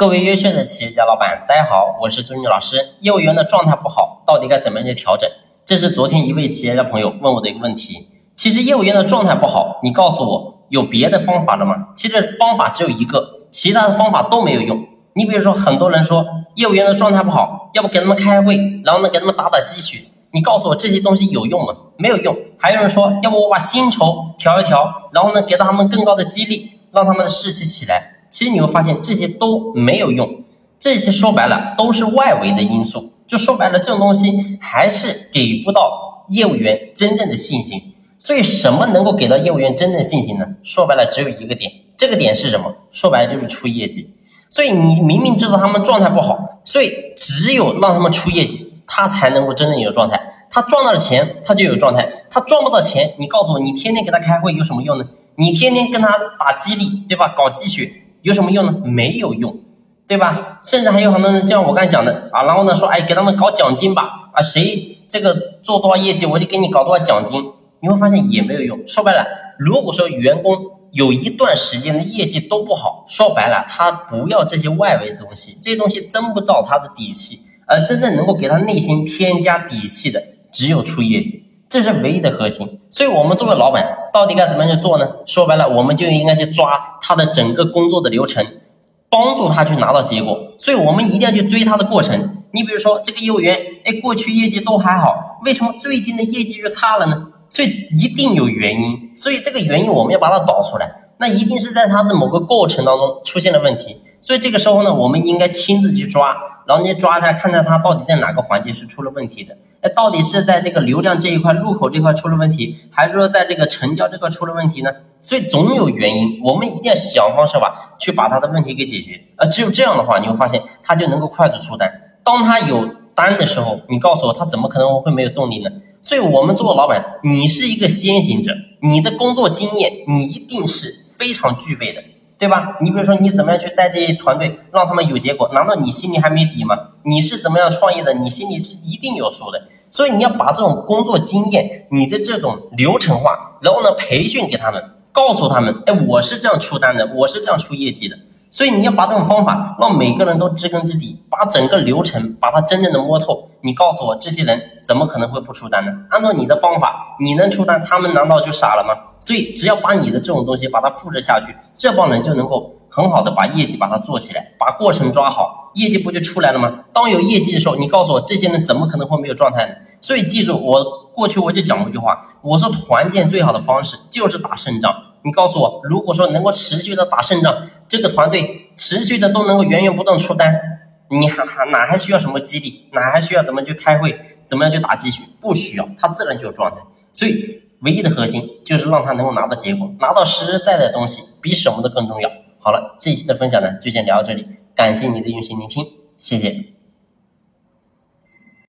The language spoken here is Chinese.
各位优秀的企业家老板，大家好，我是朱军老师。业务员的状态不好，到底该怎么样去调整？这是昨天一位企业家朋友问我的一个问题。其实业务员的状态不好，你告诉我有别的方法了吗？其实方法只有一个，其他的方法都没有用。你比如说，很多人说业务员的状态不好，要不给他们开会，然后呢给他们打打鸡血。你告诉我这些东西有用吗？没有用。还有人说，要不我把薪酬调一调，然后呢给到他们更高的激励，让他们的士气起来。其实你会发现这些都没有用，这些说白了都是外围的因素。就说白了，这种东西还是给不到业务员真正的信心。所以，什么能够给到业务员真正的信心呢？说白了，只有一个点，这个点是什么？说白了就是出业绩。所以你明明知道他们状态不好，所以只有让他们出业绩，他才能够真正有状态。他赚到了钱，他就有状态；他赚不到钱，你告诉我，你天天给他开会有什么用呢？你天天跟他打激励，对吧？搞鸡血。有什么用呢？没有用，对吧？甚至还有很多人，就像我刚才讲的啊，然后呢说，哎，给他们搞奖金吧，啊，谁这个做多少业绩，我就给你搞多少奖金。你会发现也没有用。说白了，如果说员工有一段时间的业绩都不好，说白了，他不要这些外围的东西，这些东西增不到他的底气，而真正能够给他内心添加底气的，只有出业绩。这是唯一的核心，所以我们作为老板，到底该怎么样去做呢？说白了，我们就应该去抓他的整个工作的流程，帮助他去拿到结果。所以我们一定要去追他的过程。你比如说，这个业务员，哎，过去业绩都还好，为什么最近的业绩就差了呢？所以一定有原因。所以这个原因我们要把它找出来，那一定是在他的某个过程当中出现了问题。所以这个时候呢，我们应该亲自去抓，然后你抓一下，看看他到底在哪个环节是出了问题的。哎，到底是在这个流量这一块、入口这块出了问题，还是说在这个成交这块出了问题呢？所以总有原因，我们一定要想方设法去把他的问题给解决。呃，只有这样的话，你会发现他就能够快速出单。当他有单的时候，你告诉我他怎么可能会没有动力呢？所以我们做老板，你是一个先行者，你的工作经验你一定是非常具备的。对吧？你比如说，你怎么样去带这些团队，让他们有结果？难道你心里还没底吗？你是怎么样创业的？你心里是一定有数的。所以你要把这种工作经验，你的这种流程化，然后呢，培训给他们，告诉他们，哎，我是这样出单的，我是这样出业绩的。所以你要把这种方法让每个人都知根知底，把整个流程把它真正的摸透。你告诉我，这些人怎么可能会不出单呢？按照你的方法，你能出单，他们难道就傻了吗？所以只要把你的这种东西把它复制下去，这帮人就能够很好的把业绩把它做起来，把过程抓好，业绩不就出来了吗？当有业绩的时候，你告诉我，这些人怎么可能会没有状态呢？所以记住，我过去我就讲过一句话，我说团建最好的方式就是打胜仗。你告诉我，如果说能够持续的打胜仗，这个团队持续的都能够源源不断出单，你还还哪还需要什么激励，哪还需要怎么去开会，怎么样去打鸡血？不需要，他自然就有状态。所以唯一的核心就是让他能够拿到结果，拿到实实在在的东西，比什么都更重要。好了，这一期的分享呢就先聊到这里，感谢你的用心聆听，谢谢。